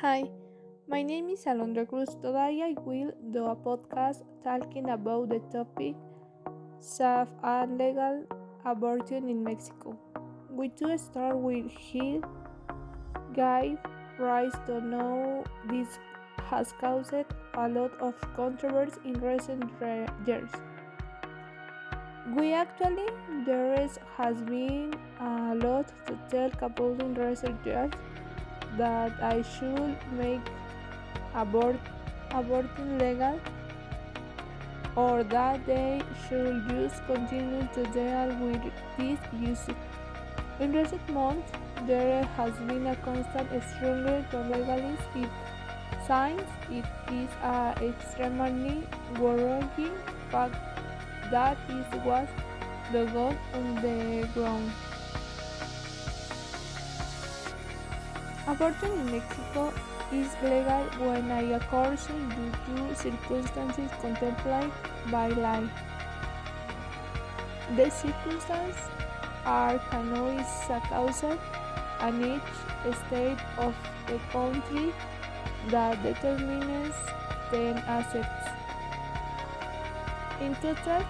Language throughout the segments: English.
Hi, my name is Alondra Cruz. Today I will do a podcast talking about the topic safe and legal abortion in Mexico. We do start with here. Guy rise to know this has caused a lot of controversy in recent years. We actually there has been a lot to talk about in recent years that I should make abort aborting legal or that they should just continue to deal with this issue. In recent months, there has been a constant struggle to legalize it. Since it is an extremely worrying fact that it was the goal on the ground. Abortion in Mexico is legal when a abortion due to circumstances contemplated by law. The circumstances are canoes caused and each state of the country that determines the assets. In total,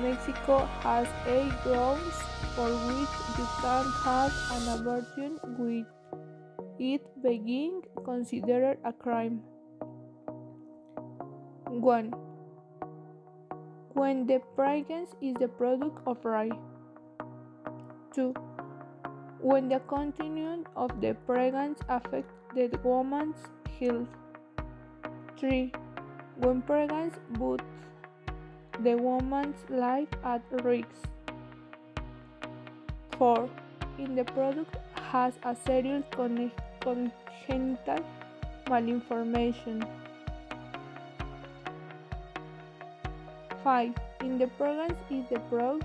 Mexico has eight grounds for which you can have an abortion with it being considered a crime. 1. When the pregnancy is the product of rape. 2. When the continuance of the pregnancy affects the woman's health. 3. When pregnancy puts the woman's life at risk. 4. In the product has a serious congenital malinformation. 5. In the pregnancy is the product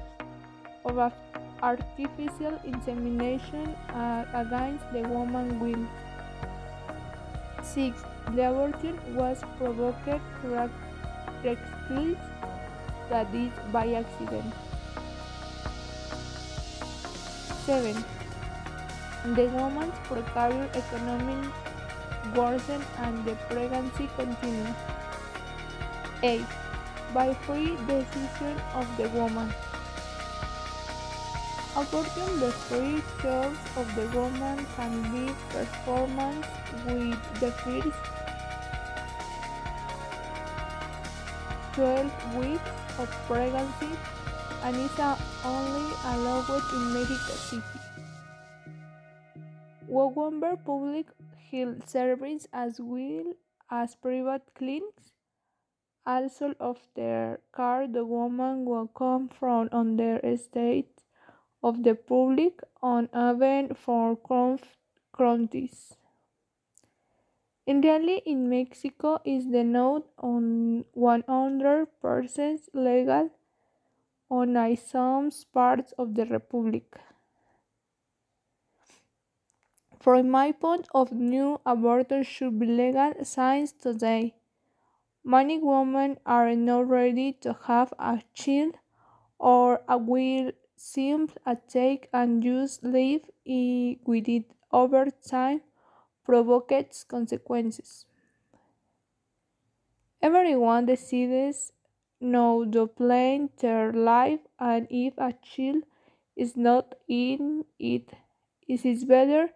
of artificial insemination uh, against the woman's will. 6. The abortion was provoked recklessly, that is, by accident. 7. The woman's precarious economic worsened and the pregnancy continued. 8. By free decision of the woman. Abortion the free choice of the woman can be performed with the first 12 weeks of pregnancy and is only allowed in Mexico City. Wagomber Public Health Service as well as private clinics also offer care the woman will come from under state of the public on even for counties. Reality, in Mexico is the note on 100% legal on some parts of the republic. From my point of view, abortion should be legal since today. Many women are not ready to have a child or will simply take and just live with it over time provokes consequences. Everyone decides now to plan their life and if a child is not in it, it is better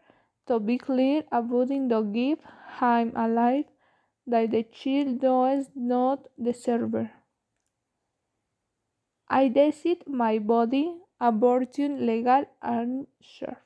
to be clear about the give him a life that the child does not deserve. I decide my body, abortion legal and sure.